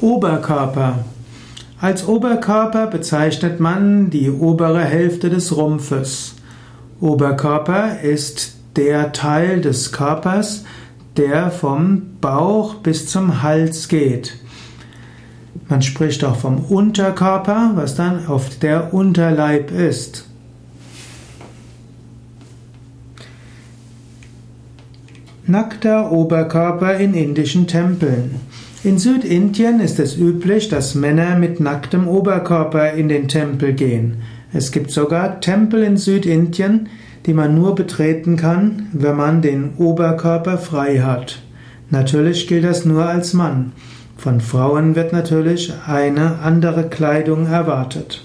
Oberkörper. Als Oberkörper bezeichnet man die obere Hälfte des Rumpfes. Oberkörper ist der Teil des Körpers, der vom Bauch bis zum Hals geht. Man spricht auch vom Unterkörper, was dann oft der Unterleib ist. Nackter Oberkörper in indischen Tempeln. In Südindien ist es üblich, dass Männer mit nacktem Oberkörper in den Tempel gehen. Es gibt sogar Tempel in Südindien, die man nur betreten kann, wenn man den Oberkörper frei hat. Natürlich gilt das nur als Mann. Von Frauen wird natürlich eine andere Kleidung erwartet.